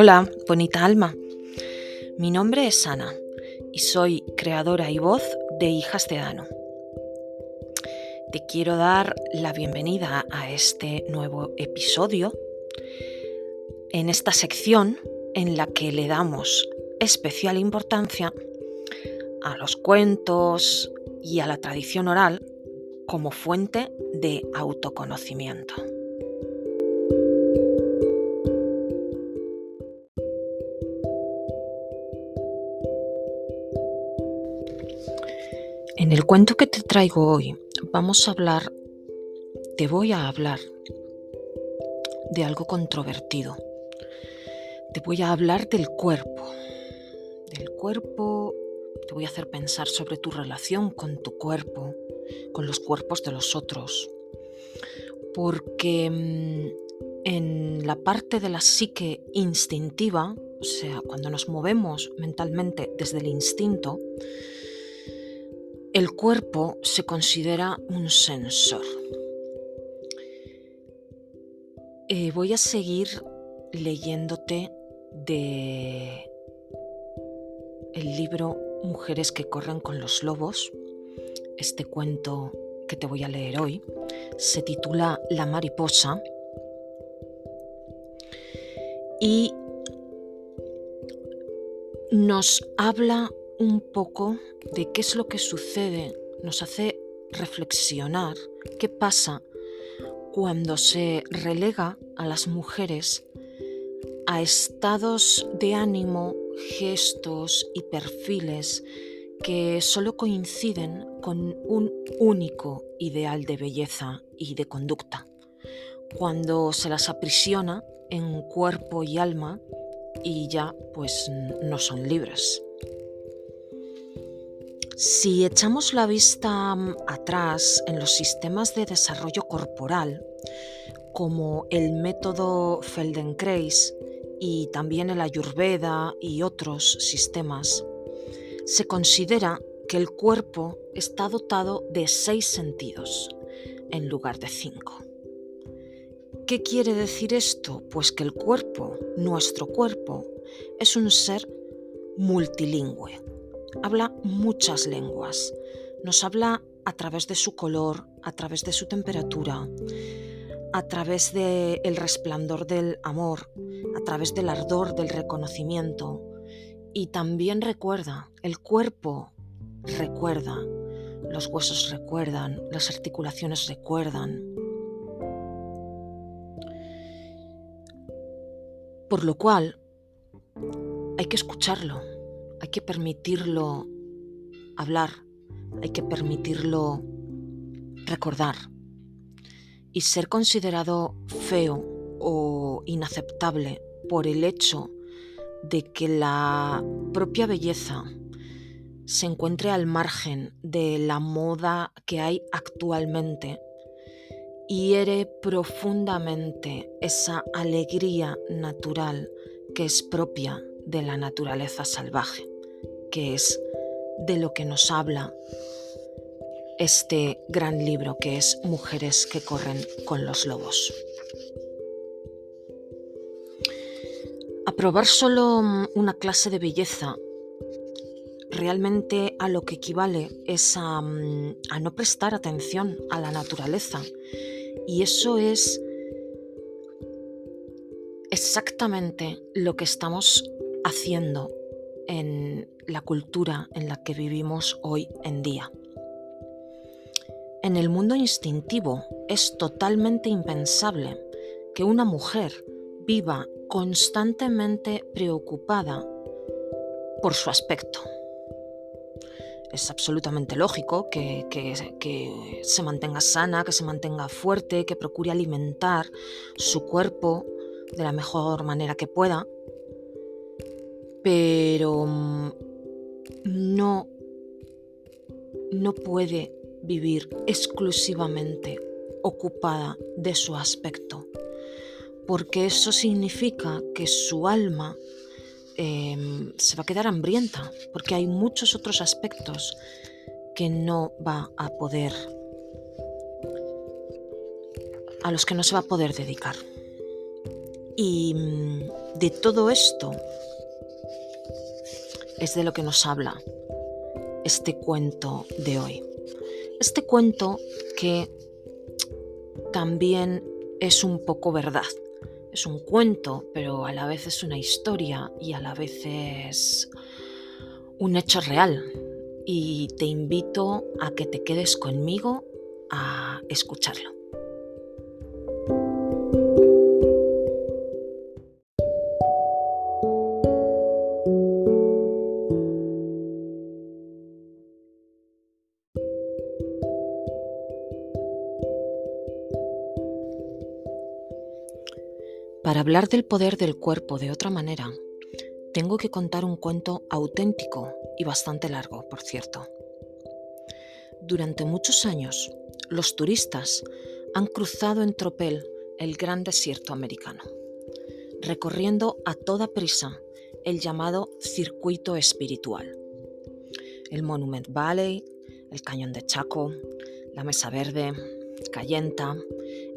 Hola, bonita alma. Mi nombre es Ana y soy creadora y voz de Hijas de Dano. Te quiero dar la bienvenida a este nuevo episodio, en esta sección en la que le damos especial importancia a los cuentos y a la tradición oral como fuente de autoconocimiento. En el cuento que te traigo hoy vamos a hablar, te voy a hablar de algo controvertido. Te voy a hablar del cuerpo. Del cuerpo, te voy a hacer pensar sobre tu relación con tu cuerpo, con los cuerpos de los otros. Porque mm, en la parte de la psique instintiva, o sea, cuando nos movemos mentalmente desde el instinto, el cuerpo se considera un sensor. Eh, voy a seguir leyéndote de el libro Mujeres que corren con los lobos. Este cuento que te voy a leer hoy se titula La mariposa y nos habla un poco de qué es lo que sucede, nos hace reflexionar qué pasa cuando se relega a las mujeres a estados de ánimo, gestos y perfiles que solo coinciden con un único ideal de belleza y de conducta, cuando se las aprisiona en cuerpo y alma y ya pues no son libres. Si echamos la vista mm, atrás en los sistemas de desarrollo corporal, como el método Feldenkrais y también el Ayurveda y otros sistemas, se considera que el cuerpo está dotado de seis sentidos en lugar de cinco. ¿Qué quiere decir esto? Pues que el cuerpo, nuestro cuerpo, es un ser multilingüe habla muchas lenguas. Nos habla a través de su color, a través de su temperatura, a través del el resplandor del amor, a través del ardor del reconocimiento. Y también recuerda, el cuerpo recuerda, los huesos recuerdan, las articulaciones recuerdan. Por lo cual, hay que escucharlo hay que permitirlo hablar, hay que permitirlo recordar. Y ser considerado feo o inaceptable por el hecho de que la propia belleza se encuentre al margen de la moda que hay actualmente, hiere profundamente esa alegría natural que es propia de la naturaleza salvaje, que es de lo que nos habla este gran libro que es Mujeres que corren con los lobos. Aprobar solo una clase de belleza realmente a lo que equivale es a, a no prestar atención a la naturaleza. Y eso es exactamente lo que estamos haciendo en la cultura en la que vivimos hoy en día. En el mundo instintivo es totalmente impensable que una mujer viva constantemente preocupada por su aspecto. Es absolutamente lógico que, que, se mantenga sana, que se mantenga fuerte, que procure alimentar su cuerpo de la mejor manera que pueda, pero mm, no, no puede vivir exclusivamente ocupada de su aspecto, porque eso significa que su alma em, se va a quedar hambrienta, porque hay muchos otros aspectos que no va a poder, a los que no se va a poder dedicar. Y mm, de todo esto es de lo que nos habla este cuento de hoy. Este cuento que también es un poco verdad. Es un cuento, pero a la vez es una historia y a la vez es un hecho real. Y te invito a que te quedes conmigo a escucharlo. Hablar del poder del cuerpo de otra manera, tengo que contar un cuento auténtico y bastante largo, por cierto. Durante muchos años, los turistas han cruzado en tropel el gran desierto americano, recorriendo a toda prisa el llamado circuito espiritual. El Monument Valley, el Cañón de Chaco, la Mesa Verde, Cayenta,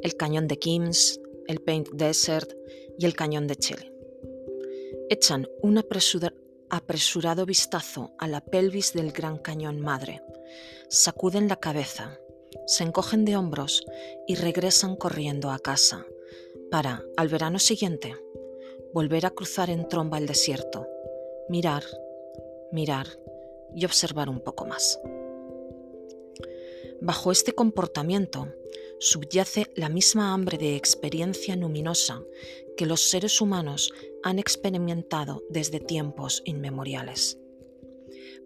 el Cañón de Kims, el Paint Desert y el Cañón de Chile. Echan un apresurado vistazo a la pelvis del Gran Cañón Madre, sacuden la cabeza, se encogen de hombros y regresan corriendo a casa para, al verano siguiente, volver a cruzar en tromba el desierto, mirar, mirar y observar un poco más. Bajo este comportamiento subyace la misma hambre de experiencia luminosa que los seres humanos han experimentado desde tiempos inmemoriales.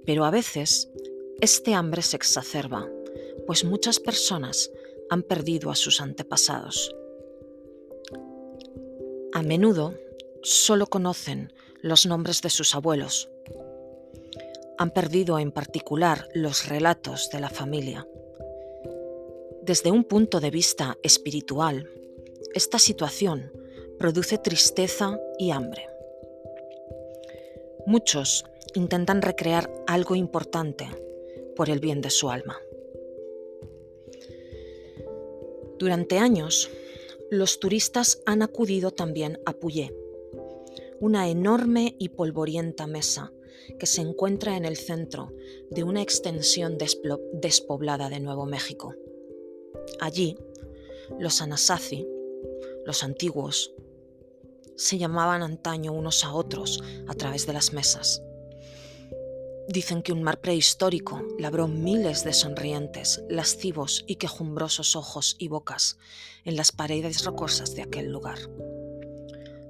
Pero a veces este hambre se exacerba, pues muchas personas han perdido a sus antepasados. A menudo solo conocen los nombres de sus abuelos. Han perdido en particular los relatos de la familia desde un punto de vista espiritual, esta situación produce tristeza y hambre. Muchos intentan recrear algo importante por el bien de su alma. Durante años, los turistas han acudido también a Puyé, una enorme y polvorienta mesa que se encuentra en el centro de una extensión despoblada de Nuevo México. Allí, los Anasazi, los antiguos, se llamaban antaño unos a otros a través de las mesas. Dicen que un mar prehistórico labró miles de sonrientes, lascivos y quejumbrosos ojos y bocas en las paredes rocosas de aquel lugar.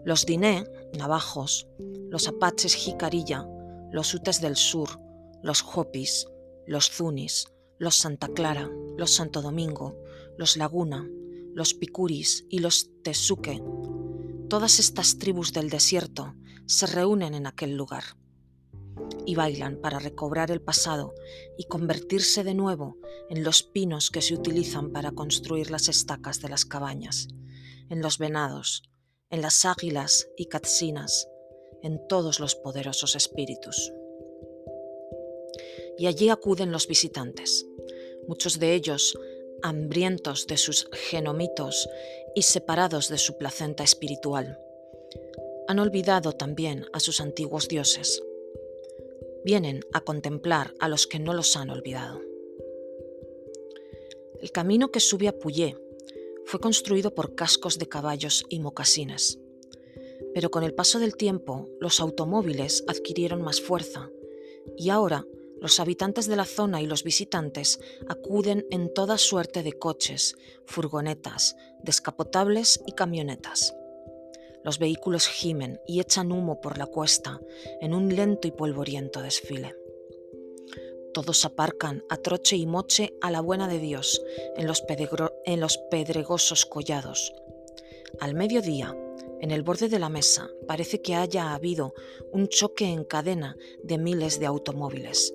Los Diné, navajos, los apaches jicarilla, los utes del sur, los hopis, los zunis, los Santa Clara, los Santo Domingo, los Laguna, los Picuris y los Tesuque, todas estas tribus del desierto se reúnen en aquel lugar y bailan para recobrar el pasado y convertirse de nuevo en los pinos que se utilizan para construir las estacas de las cabañas, en los venados, en las águilas y catsinas, en todos los poderosos espíritus. Y allí acuden los visitantes, muchos de ellos hambrientos de sus genomitos y separados de su placenta espiritual. Han olvidado también a sus antiguos dioses. Vienen a contemplar a los que no los han olvidado. El camino que sube a Puyé fue construido por cascos de caballos y mocasines. Pero con el paso del tiempo, los automóviles adquirieron más fuerza y ahora los habitantes de la zona y los visitantes acuden en toda suerte de coches, furgonetas, descapotables y camionetas. Los vehículos gimen y echan humo por la cuesta en un lento y polvoriento desfile. Todos aparcan a troche y moche a la buena de Dios en los, en los pedregosos collados. Al mediodía, en el borde de la mesa parece que haya habido un choque en cadena de miles de automóviles.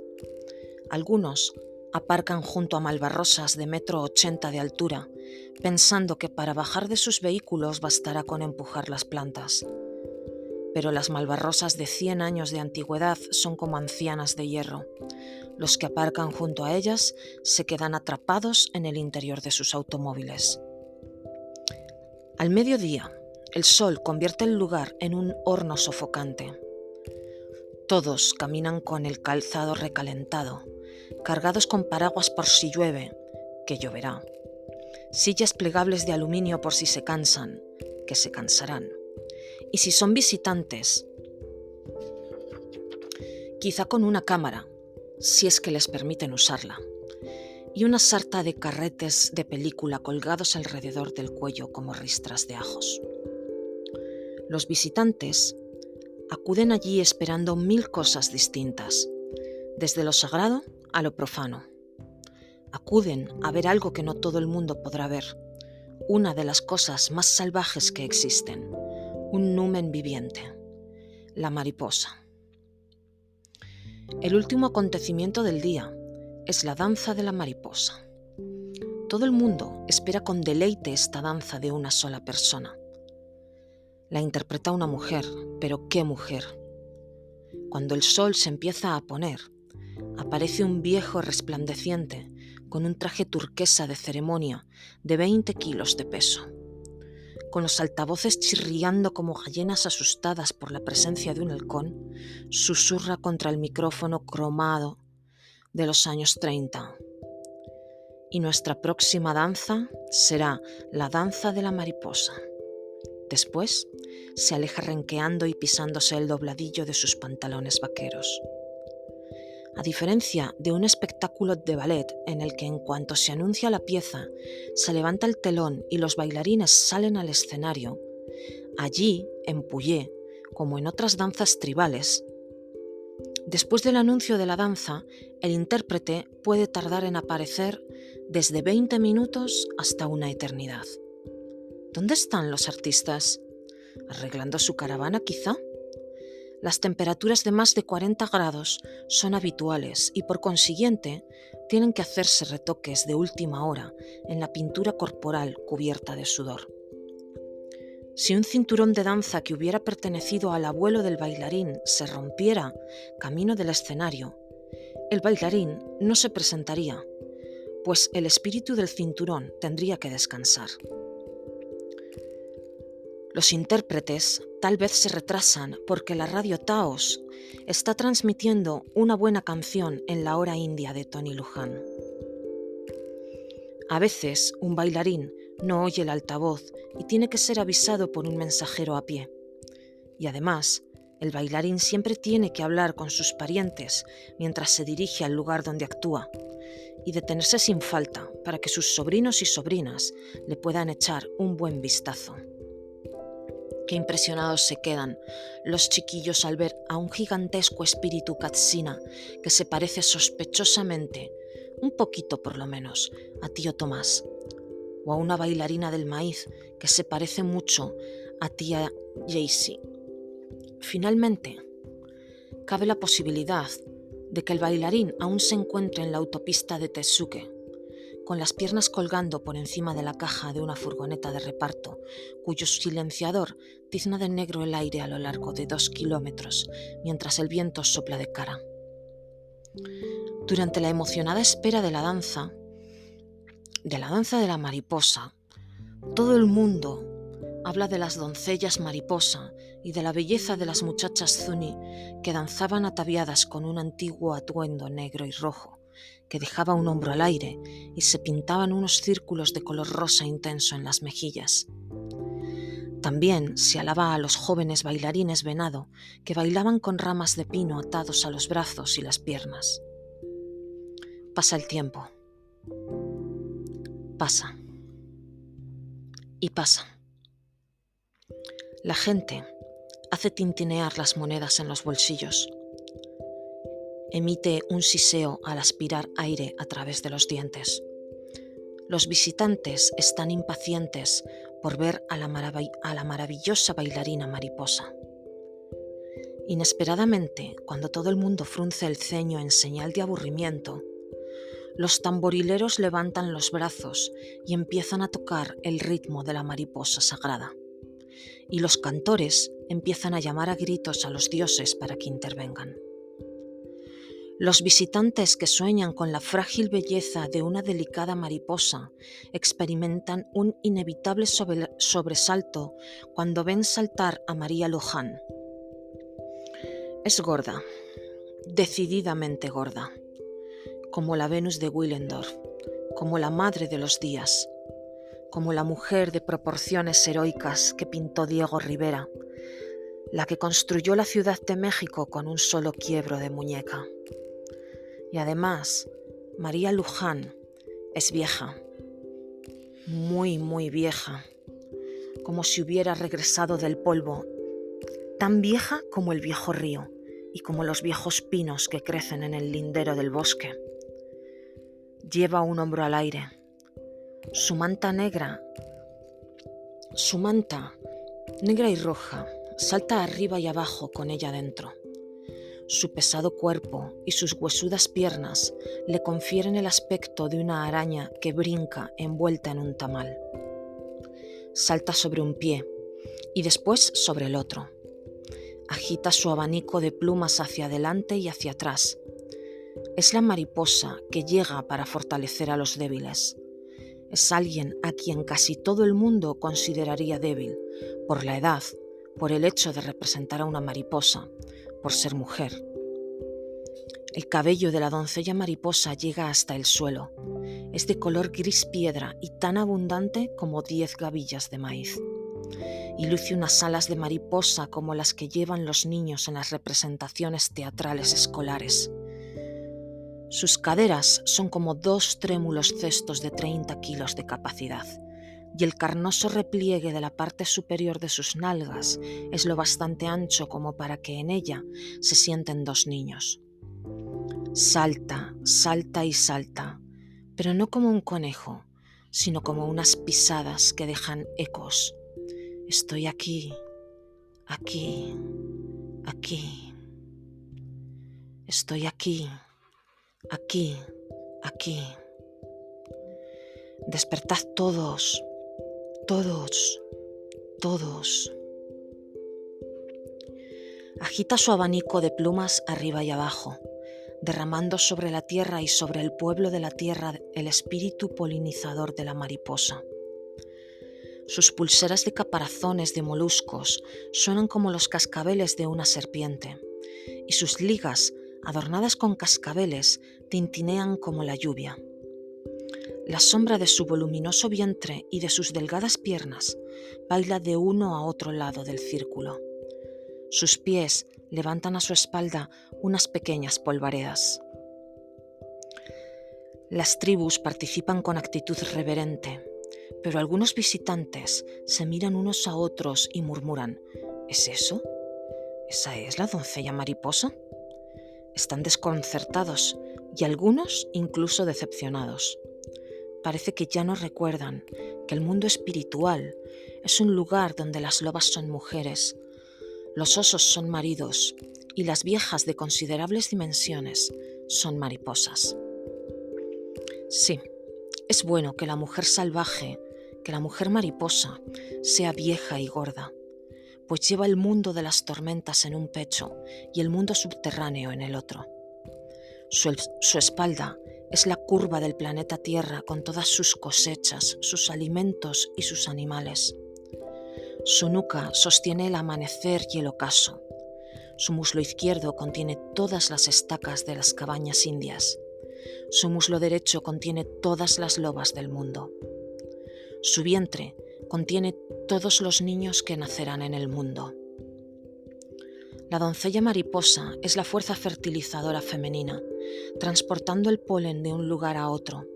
Algunos aparcan junto a malvarrosas de metro ochenta de altura, pensando que para bajar de sus vehículos bastará con empujar las plantas. Pero las malvarrosas de 100 años de antigüedad son como ancianas de hierro. Los que aparcan junto a ellas se quedan atrapados en el interior de sus automóviles. Al mediodía, El sol convierte el lugar en un horno sofocante. Todos caminan con el calzado recalentado, cargados con paraguas por si llueve, que lloverá. Sillas plegables de aluminio por si se cansan, que se cansarán. Y si son visitantes, quizá con una cámara, si es que les permiten usarla, y una sarta de carretes de película colgados alrededor del cuello como ristras de ajos. Los visitantes acuden allí esperando mil cosas distintas, desde lo sagrado a lo profano. Acuden a ver algo que no todo el mundo podrá ver, una de las cosas más salvajes que existen, un numen viviente, la mariposa. El último acontecimiento del día es la danza de la mariposa. Todo el mundo espera con deleite esta danza de una sola persona. La interpreta una mujer, pero ¿qué mujer? Cuando el sol se empieza a poner, aparece un viejo resplandeciente con un traje turquesa de ceremonia de 20 kilos de peso con los altavoces chirriando como gallinas asustadas por la presencia de un halcón, susurra contra el micrófono cromado de los años 30. Y nuestra próxima danza será la danza de la mariposa. Después se aleja renqueando y pisándose el dobladillo de sus pantalones vaqueros. A diferencia de un espectáculo de ballet en el que en cuanto se anuncia la pieza se levanta el telón y los bailarines salen al escenario, allí, en Puyé, como en otras danzas tribales, después del anuncio de la danza, el intérprete puede tardar en aparecer desde 20 minutos hasta una eternidad. ¿Dónde están los artistas? ¿Arreglando su caravana quizá? Las temperaturas de más de 40 grados son habituales y por consiguiente tienen que hacerse retoques de última hora en la pintura corporal cubierta de sudor. Si un cinturón de danza que hubiera pertenecido al abuelo del bailarín se rompiera camino del escenario, el bailarín no se presentaría, pues el espíritu del cinturón tendría que descansar. Los intérpretes tal vez se retrasan porque la radio Taos está transmitiendo una buena canción en la hora india de Tony Luján. A veces un bailarín no oye el altavoz y tiene que ser avisado por un mensajero a pie. Y además, el bailarín siempre tiene que hablar con sus parientes mientras se dirige al lugar donde actúa y detenerse sin falta para que sus sobrinos y sobrinas le puedan echar un buen vistazo. Qué impresionados se quedan los chiquillos al ver a un gigantesco espíritu Katsina que se parece sospechosamente, un poquito por lo menos, a tío Tomás, o a una bailarina del maíz que se parece mucho a tía Jaycee. Finalmente, cabe la posibilidad de que el bailarín aún se encuentre en la autopista de Tesuke con las piernas colgando por encima de la caja de una furgoneta de reparto, cuyo silenciador tizna de negro el aire a lo largo de dos kilómetros, mientras el viento sopla de cara. Durante la emocionada espera de la danza, de la danza de la mariposa, todo el mundo habla de las doncellas mariposa y de la belleza de las muchachas zuni que danzaban ataviadas con un antiguo atuendo negro y rojo que dejaba un hombro al aire y se pintaban unos círculos de color rosa intenso en las mejillas. También se alaba a los jóvenes bailarines venado que bailaban con ramas de pino atados a los brazos y las piernas. Pasa el tiempo. Pasa. Y pasa. La gente hace tintinear las monedas en los bolsillos emite un siseo al aspirar aire a través de los dientes. Los visitantes están impacientes por ver a la, maravillosa bailarina mariposa. Inesperadamente, cuando todo el mundo frunce el ceño en señal de aburrimiento, los tamborileros levantan los brazos y empiezan a tocar el ritmo de la mariposa sagrada. Y los cantores empiezan a llamar a gritos a los dioses para que intervengan. Los visitantes que sueñan con la frágil belleza de una delicada mariposa experimentan un inevitable sobresalto cuando ven saltar a María Luján. Es gorda, decididamente gorda, como la Venus de Willendorf, como la madre de los días, como la mujer de proporciones heroicas que pintó Diego Rivera, la que construyó la Ciudad de México con un solo quiebro de muñeca. Y además, María Luján es vieja, muy, muy vieja, como si hubiera regresado del polvo, tan vieja como el viejo río y como los viejos pinos que crecen en el lindero del bosque. Lleva un hombro al aire. Su manta negra, su manta negra y roja, salta arriba y abajo con ella dentro. Su pesado cuerpo y sus huesudas piernas le confieren el aspecto de una araña que brinca envuelta en un tamal. Salta sobre un pie y después sobre el otro. Agita su abanico de plumas hacia adelante y hacia atrás. Es la mariposa que llega para fortalecer a los débiles. Es alguien a quien casi todo el mundo consideraría débil, por la edad, por el hecho de representar a una mariposa, por ser mujer. El cabello de la doncella mariposa llega hasta el suelo. Es de color gris piedra y tan abundante como diez gavillas de maíz. Y luce unas alas de mariposa como las que llevan los niños en las representaciones teatrales escolares. Sus caderas son como dos trémulos cestos de 30 kilos de capacidad y el carnoso repliegue de la parte superior de sus nalgas es lo bastante ancho como para que en ella se sienten dos niños. Salta, salta y salta, pero no como un conejo, sino como unas pisadas que dejan ecos. Estoy aquí, aquí, aquí. Estoy aquí, aquí, aquí. Despertad todos, todos, todos. Agita su abanico de plumas arriba y abajo, derramando sobre la tierra y sobre el pueblo de la tierra el espíritu polinizador de la mariposa. Sus pulseras de caparazones de moluscos suenan como los cascabeles de una serpiente, y sus ligas, adornadas con cascabeles, tintinean como la lluvia. La sombra de su voluminoso vientre y de sus delgadas piernas baila de uno a otro lado del círculo. Sus pies levantan a su espalda unas pequeñas polvaredas. Las tribus participan con actitud reverente, pero algunos visitantes se miran unos a otros y murmuran, ¿es eso? ¿Esa es la doncella mariposa? Están desconcertados y algunos incluso decepcionados parece que ya no recuerdan que el mundo espiritual es un lugar donde las lobas son mujeres, los osos son maridos y las viejas de considerables dimensiones son mariposas. Sí, es bueno que la mujer salvaje, que la mujer mariposa, sea vieja y gorda, pues lleva el mundo de las tormentas en un pecho y el mundo subterráneo en el otro. Su, su espalda es la curva del planeta Tierra con todas sus cosechas, sus alimentos y sus animales. Su nuca sostiene el amanecer y el ocaso. Su muslo izquierdo contiene todas las estacas de las cabañas indias. Su muslo derecho contiene todas las lobas del mundo. Su vientre contiene todos los niños que nacerán en el mundo. La doncella mariposa es la fuerza fertilizadora femenina, transportando el polen de un lugar a otro.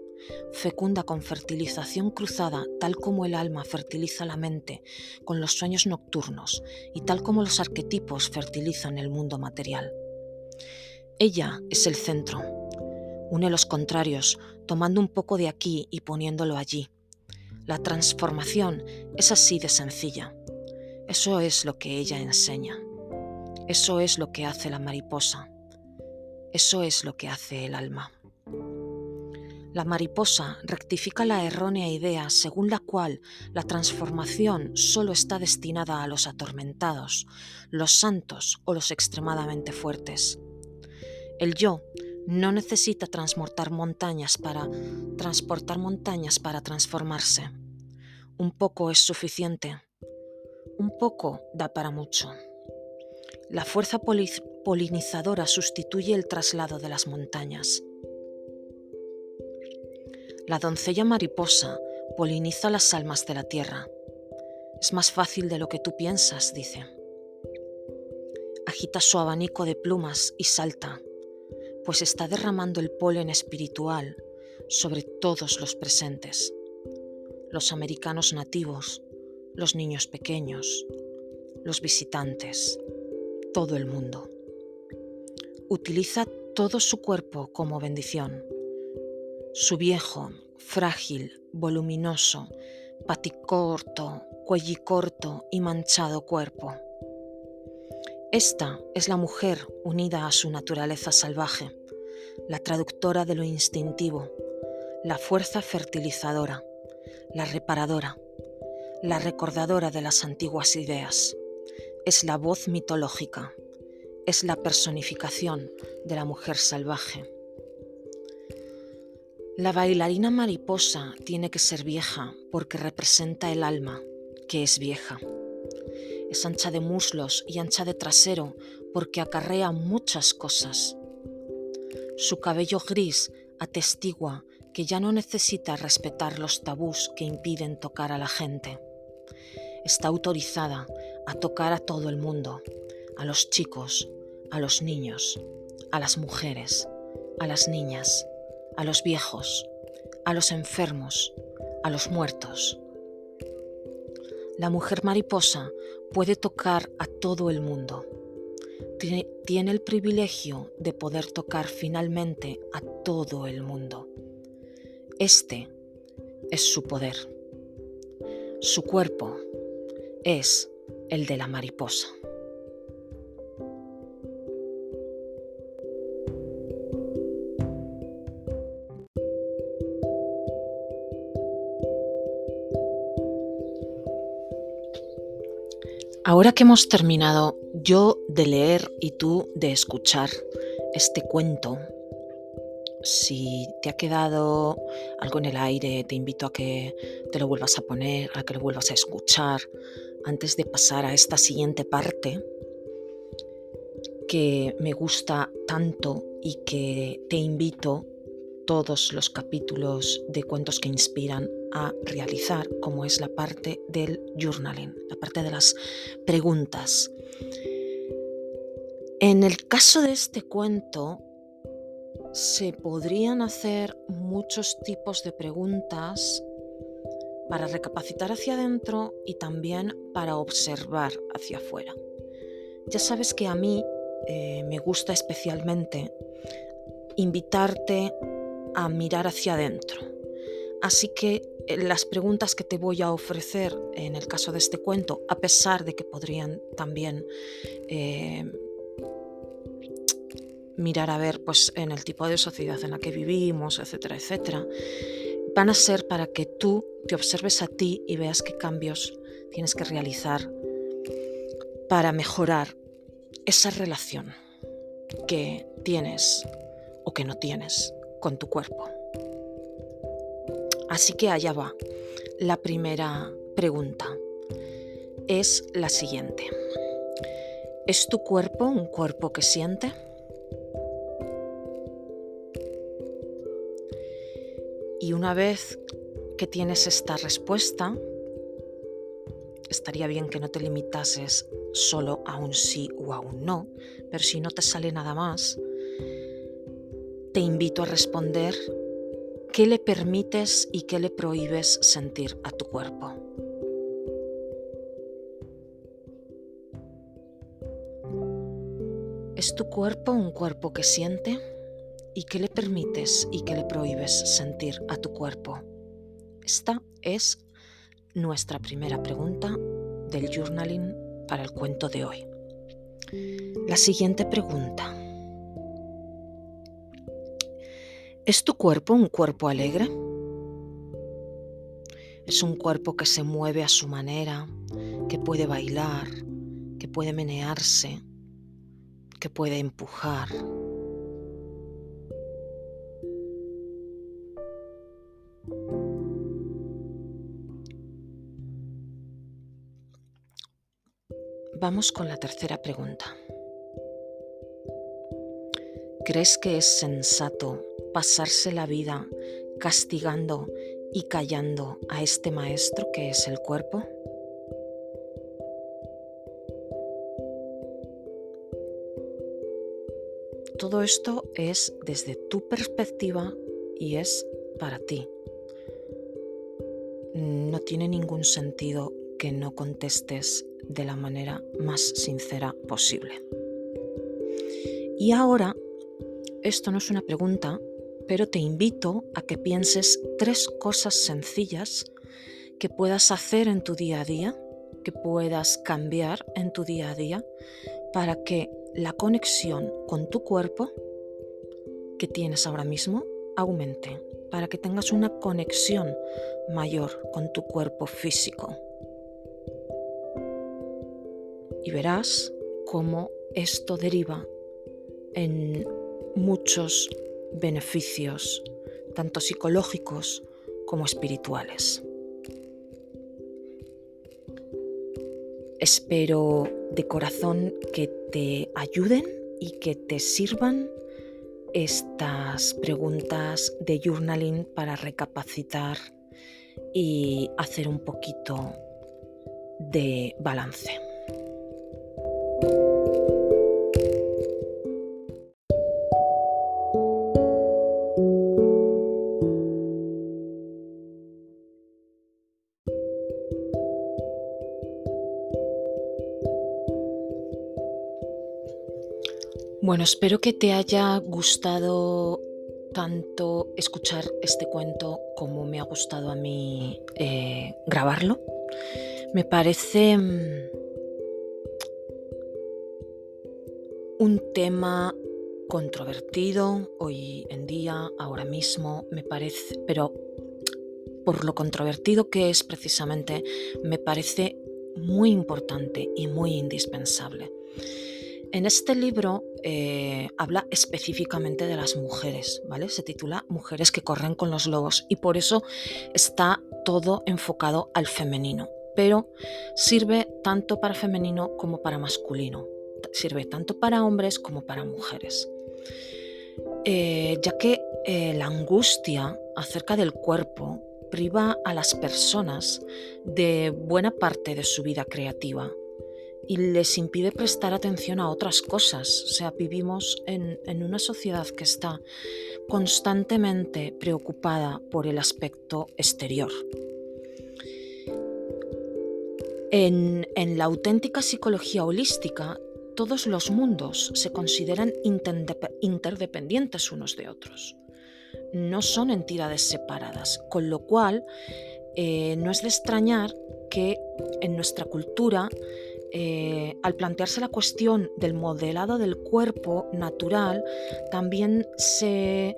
Fecunda con fertilización cruzada, tal como el alma fertiliza la mente con los sueños nocturnos y tal como los arquetipos fertilizan el mundo material. Ella es el centro. Une los contrarios, tomando un poco de aquí y poniéndolo allí. La transformación es así de sencilla. Eso es lo que ella enseña. Eso es lo que hace la mariposa. Eso es lo que hace el alma. La mariposa rectifica la errónea idea según la cual la transformación solo está destinada a los atormentados, los santos o los extremadamente fuertes. El yo no necesita transportar montañas para transportar montañas para transformarse. Un poco es suficiente. Un poco da para mucho. La fuerza polinizadora sustituye el traslado de las montañas. La doncella mariposa poliniza las almas de la tierra. Es más fácil de lo que tú piensas, dice. Agita su abanico de plumas y salta, pues está derramando el polen espiritual sobre todos los presentes, los americanos nativos, los niños pequeños, los visitantes, todo el mundo. Utiliza todo su cuerpo como bendición. Su viejo, frágil, voluminoso, paticorto, cuellicorto y manchado cuerpo. Esta es la mujer unida a su naturaleza salvaje, la traductora de lo instintivo, la fuerza fertilizadora, la reparadora, la recordadora de las antiguas ideas. Es la voz mitológica, es la personificación de la mujer salvaje. La bailarina mariposa tiene que ser vieja porque representa el alma, que es vieja. Es ancha de muslos y ancha de trasero porque acarrea muchas cosas. Su cabello gris atestigua que ya no necesita respetar los tabús que impiden tocar a la gente. Está autorizada a tocar a todo el mundo, a los chicos, a los niños, a las mujeres, a las niñas, a los viejos, a los enfermos, a los muertos. La mujer mariposa puede tocar a todo el mundo. Tiene, el privilegio de poder tocar finalmente a todo el mundo. Este es su poder. Su cuerpo es el de la mariposa. Ahora que hemos terminado yo de leer y tú de escuchar este cuento, si te ha quedado algo en el aire, te invito a que te lo vuelvas a poner, a que lo vuelvas a escuchar antes de pasar a esta siguiente parte que me gusta tanto y que te invito todos los capítulos de cuentos que inspiran a realizar, como es la parte del journaling, la parte de las preguntas. En el caso de este cuento, se podrían hacer muchos tipos de preguntas para recapacitar hacia adentro y también para observar hacia afuera. Ya sabes que a mí eh, me gusta especialmente invitarte a mirar hacia adentro. Así que eh, las preguntas que te voy a ofrecer en el caso de este cuento, a pesar de que podrían también eh, mirar a ver pues, en el tipo de sociedad en la que vivimos, etcétera, etcétera, van a ser para que tú te observes a ti y veas qué cambios tienes que realizar para mejorar esa relación que tienes o que no tienes con tu cuerpo. Así que allá va. La primera pregunta es la siguiente. ¿Es tu cuerpo un cuerpo que siente? Y una vez que tienes esta respuesta, estaría bien que no te limitases solo a un sí o a un no, pero si no te sale nada más, te invito a responder qué le permites y qué le prohíbes sentir a tu cuerpo. ¿Es tu cuerpo un cuerpo que siente? ¿Y qué le permites y qué le prohíbes sentir a tu cuerpo? Esta es nuestra primera pregunta del journaling para el cuento de hoy. La siguiente pregunta. ¿Es tu cuerpo un cuerpo alegre? Es un cuerpo que se mueve a su manera, que puede bailar, que puede menearse, que puede empujar. Vamos con la tercera pregunta. ¿Crees que es sensato pasarse la vida castigando y callando a este maestro que es el cuerpo? Todo esto es desde tu perspectiva y es para ti. No tiene ningún sentido que no contestes de la manera más sincera posible. Y ahora esto no es una pregunta, pero te invito a que pienses tres cosas sencillas que puedas hacer en tu día a día, que puedas cambiar en tu día a día para que la conexión con tu cuerpo que tienes ahora mismo aumente, para que tengas una conexión mayor con tu cuerpo físico. Y verás cómo esto deriva en muchos beneficios, tanto psicológicos como espirituales. Espero de corazón que te ayuden y que te sirvan estas preguntas de journaling para recapacitar y hacer un poquito de balance. Bueno, espero que te haya gustado tanto escuchar este cuento como me ha gustado a mí eh, grabarlo. Me parece mm, un tema controvertido hoy en día, ahora mismo, me parece, pero por lo controvertido que es precisamente, me parece muy importante y muy indispensable. En este libro eh, habla específicamente de las mujeres, ¿vale? Se titula Mujeres que corren con los lobos y por eso está todo enfocado al femenino, pero sirve tanto para femenino como para masculino, sirve tanto para hombres como para mujeres. Eh, ya que eh, la angustia acerca del cuerpo priva a las personas de buena parte de su vida creativa, y les impide prestar atención a otras cosas. O sea, vivimos en, una sociedad que está constantemente preocupada por el aspecto exterior. En, en, la auténtica psicología holística, todos los mundos se consideran interdependientes unos de otros. No son entidades separadas, con lo cual eh, no es de extrañar que en nuestra cultura eh, al plantearse la cuestión del modelado del cuerpo natural, también se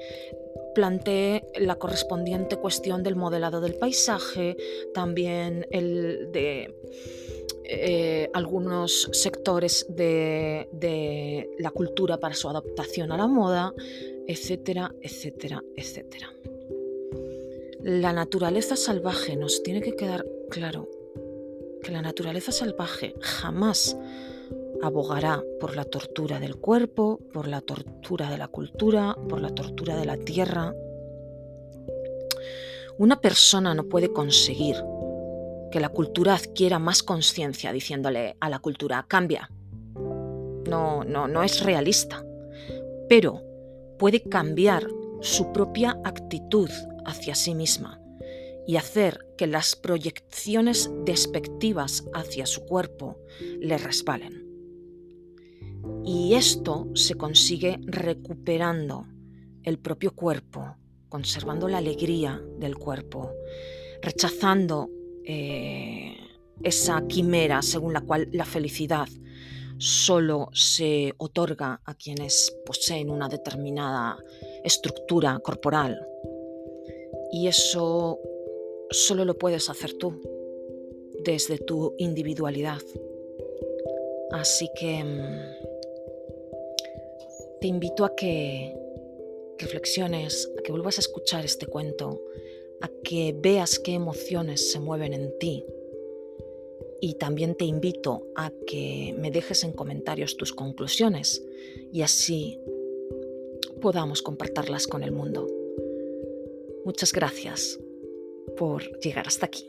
plantee la correspondiente cuestión del modelado del paisaje, también el de eh, algunos sectores de, de la cultura para su adaptación a la moda, etcétera, etcétera, etcétera. La naturaleza salvaje nos tiene que quedar claro que la naturaleza salvaje jamás abogará por la tortura del cuerpo, por la tortura de la cultura, por la tortura de la tierra. Una persona no puede conseguir que la cultura adquiera más conciencia diciéndole a la cultura cambia. No, no, no es realista. Pero puede cambiar su propia actitud hacia sí misma y hacer que las proyecciones despectivas hacia su cuerpo le resbalen. Y esto se consigue recuperando el propio cuerpo, conservando la alegría del cuerpo, rechazando eh, esa quimera según la cual la felicidad solo se otorga a quienes poseen una determinada estructura corporal. Y eso solo lo puedes hacer tú, desde tu individualidad. Así que mm, te invito a que reflexiones, a que vuelvas a escuchar este cuento, a que veas qué emociones se mueven en ti y también te invito a que me dejes en comentarios tus conclusiones y así podamos compartirlas con el mundo. Muchas gracias por llegar hasta aquí.